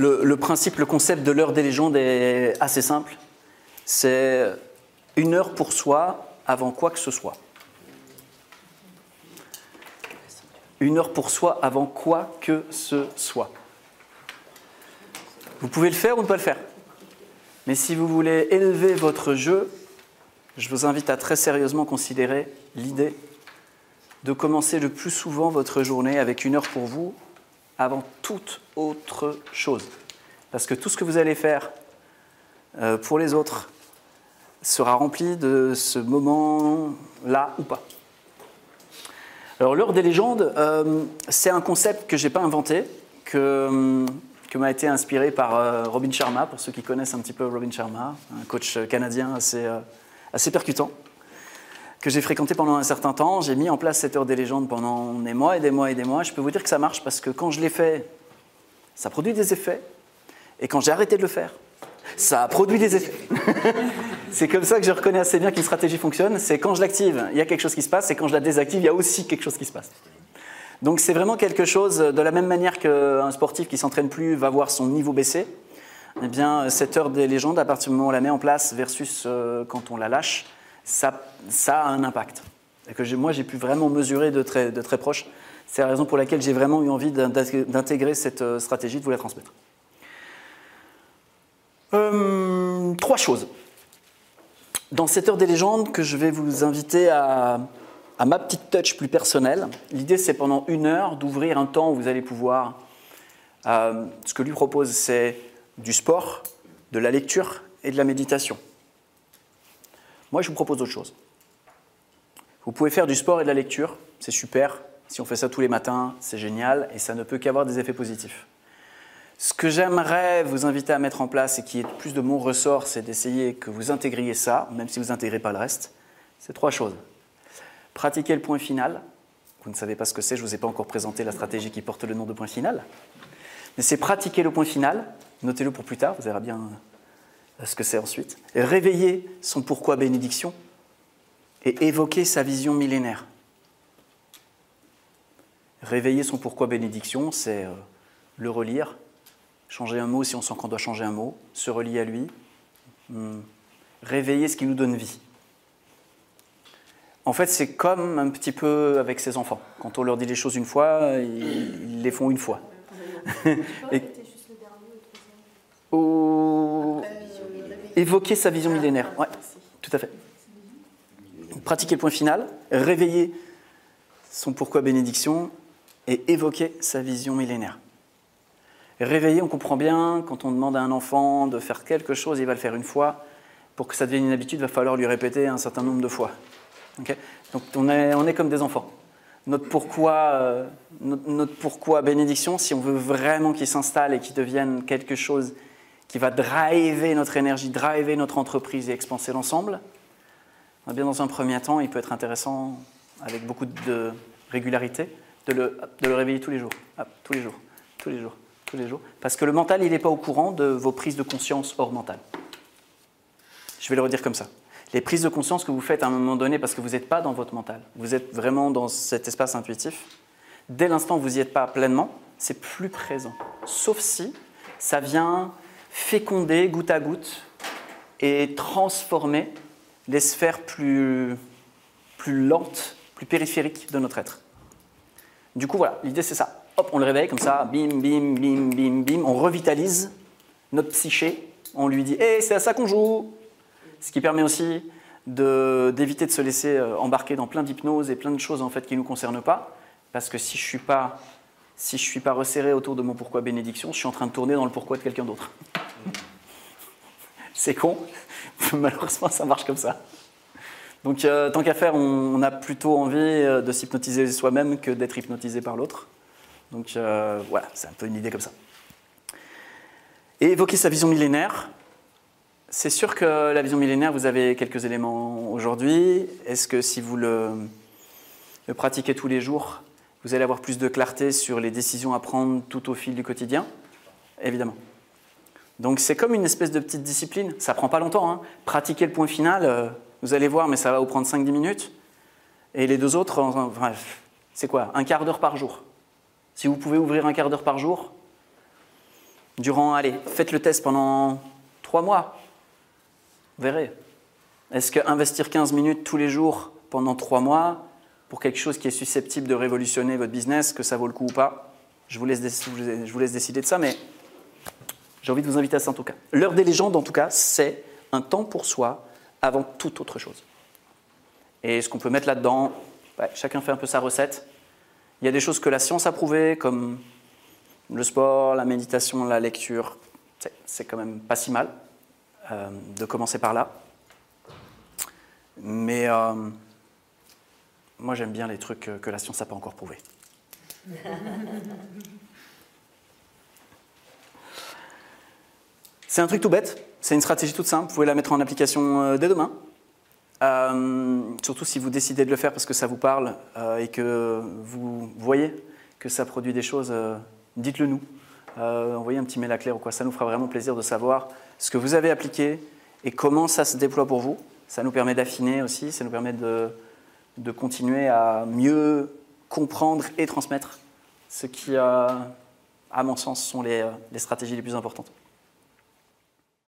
le, principe, le concept de l'heure des légendes est assez simple. C'est une heure pour soi avant quoi que ce soit. Une heure pour soi avant quoi que ce soit. Vous pouvez le faire ou ne pas le faire. Mais si vous voulez élever votre jeu, je vous invite à très sérieusement considérer l'idée de commencer le plus souvent votre journée avec une heure pour vous avant toute autre chose. Parce que tout ce que vous allez faire euh, pour les autres sera rempli de ce moment-là ou pas. Alors l'heure des légendes, euh, c'est un concept que je n'ai pas inventé, que, que m'a été inspiré par euh, Robin Sharma, pour ceux qui connaissent un petit peu Robin Sharma, un coach canadien assez, assez percutant que j'ai fréquenté pendant un certain temps. J'ai mis en place cette heure des légendes pendant des mois et des mois et des mois. Je peux vous dire que ça marche parce que quand je l'ai fait, ça produit des effets. Et quand j'ai arrêté de le faire, ça a produit des effets. c'est comme ça que je reconnais assez bien qu'une stratégie fonctionne. C'est quand je l'active, il y a quelque chose qui se passe. Et quand je la désactive, il y a aussi quelque chose qui se passe. Donc c'est vraiment quelque chose, de la même manière qu'un sportif qui s'entraîne plus va voir son niveau baisser. Eh bien, cette heure des légendes, à partir du moment où on la met en place versus euh, quand on la lâche, ça, a un impact. Que moi, j'ai pu vraiment mesurer de très, proche. C'est la raison pour laquelle j'ai vraiment eu envie d'intégrer cette euh, stratégie, de vous la transmettre. Euh, trois choses. Dans cette heure des légendes, que je vais vous inviter à, ma petite touch plus personnelle, l'idée c'est pendant une heure d'ouvrir un temps où vous allez pouvoir. Euh, ce que lui propose, c'est du sport, de la lecture et de la méditation. Moi, je vous propose autre chose. Vous pouvez faire du sport et de la lecture, c'est super. Si on fait ça tous les matins, c'est génial et ça ne peut qu'avoir des effets positifs. Ce que j'aimerais vous inviter à mettre en place et qui est plus de mon ressort, c'est d'essayer que vous intégriez ça, même si vous n'intégrez pas le reste. C'est trois choses. Pratiquer le point final. Vous ne savez pas ce que c'est, je ne vous ai pas encore présenté la stratégie qui porte le nom de point final. Mais c'est pratiquer le point final. Notez-le pour plus tard, vous verrez bien ce que c'est ensuite, réveiller son pourquoi bénédiction et évoquer sa vision millénaire. Réveiller son pourquoi bénédiction, c'est euh, le relire, changer un mot si on sent qu'on doit changer un mot, se relier à lui, hmm, réveiller ce qui nous donne vie. En fait, c'est comme un petit peu avec ses enfants. Quand on leur dit les choses une fois, ils, les font une fois. et, évoquer sa vision millénaire. Oui, tout à fait. Pratiquer le point final, réveiller son pourquoi bénédiction et évoquer sa vision millénaire. Réveiller, on comprend bien, quand on demande à un enfant de faire quelque chose, il va le faire une fois. Pour que ça devienne une habitude, il va falloir lui répéter un certain nombre de fois. Donc on est, on est comme des enfants. Notre pourquoi, euh, notre pourquoi bénédiction, si on veut vraiment qu'il s'installe et qu'il devienne quelque chose qui va driver notre énergie, driver notre entreprise et expanser l'ensemble, eh bien dans un premier temps, il peut être intéressant, avec beaucoup de régularité, de le, réveiller tous les jours, tous les jours, tous les jours, tous les jours. Parce que le mental, il n'est pas au courant de vos prises de conscience hors mental. Je vais le redire comme ça. Les prises de conscience que vous faites à un moment donné parce que vous n'êtes pas dans votre mental, vous êtes vraiment dans cet espace intuitif, dès l'instant où vous n'y êtes pas pleinement, c'est plus présent. Sauf si ça vient féconder goutte à goutte et transformer les sphères plus, plus lentes, plus périphériques de notre être. Du coup, voilà, l'idée c'est ça. Hop, on le réveille comme ça, bim, bim, bim, bim, bim, on revitalise notre psyché, on lui dit Hé, c'est à ça qu'on joue Ce qui permet aussi d'éviter de, se laisser euh, embarquer dans plein d'hypnose et plein de choses en fait qui ne nous concernent pas. Parce que si je ne suis si suis pas resserré autour de mon pourquoi bénédiction, je suis en train de tourner dans le pourquoi de quelqu'un d'autre. C'est con, malheureusement ça marche comme ça. Donc euh, tant qu'à faire, on, a plutôt envie euh, de s'hypnotiser soi-même que d'être hypnotisé par l'autre. Donc euh, voilà, c'est un peu une idée comme ça. Et évoquer sa vision millénaire, c'est sûr que la vision millénaire, vous avez quelques éléments aujourd'hui. Est-ce que si vous le pratiquez tous les jours, vous allez avoir plus de clarté sur les décisions à prendre tout au fil du quotidien, évidemment. Donc c'est comme une espèce de petite discipline. Ça prend pas longtemps. Hein. Pratiquer le point final, euh, vous allez voir, mais ça va vous prendre 5-10 minutes. Et les deux autres, c'est quoi? Un quart d'heure par jour. Si vous pouvez ouvrir un quart d'heure par jour, durant, allez, faites le test pendant trois mois. Vous verrez. Est-ce que investir 15 minutes tous les jours pendant trois mois pour quelque chose qui est susceptible de révolutionner votre business, que ça vaut le coup ou pas? Je vous, laisse, je vous laisse décider de ça, mais j'ai envie de vous inviter à ça en tout cas. L'heure des légendes, en tout cas, c'est un temps pour soi avant toute autre chose. Et ce qu'on peut mettre là-dedans, chacun fait un peu sa recette. Il y a des choses que la science a prouvées, comme le sport, la méditation, la lecture. C'est quand même pas si mal euh, de commencer par là. Mais euh, moi, j'aime bien les trucs que la science n'a pas encore prouvés. C'est un truc tout bête, c'est une stratégie toute simple, vous pouvez la mettre en application euh, dès demain. Euh, surtout si vous décidez de le faire parce que ça vous parle euh, et que vous voyez que ça produit des choses, dites-le nous. envoyez un petit mail à Claire ou quoi, ça nous fera vraiment plaisir de savoir ce que vous avez appliqué et comment ça se déploie pour vous. Ça nous permet d'affiner aussi, ça nous permet de, de continuer à mieux comprendre et transmettre ce qui, à mon sens, sont les stratégies les plus importantes.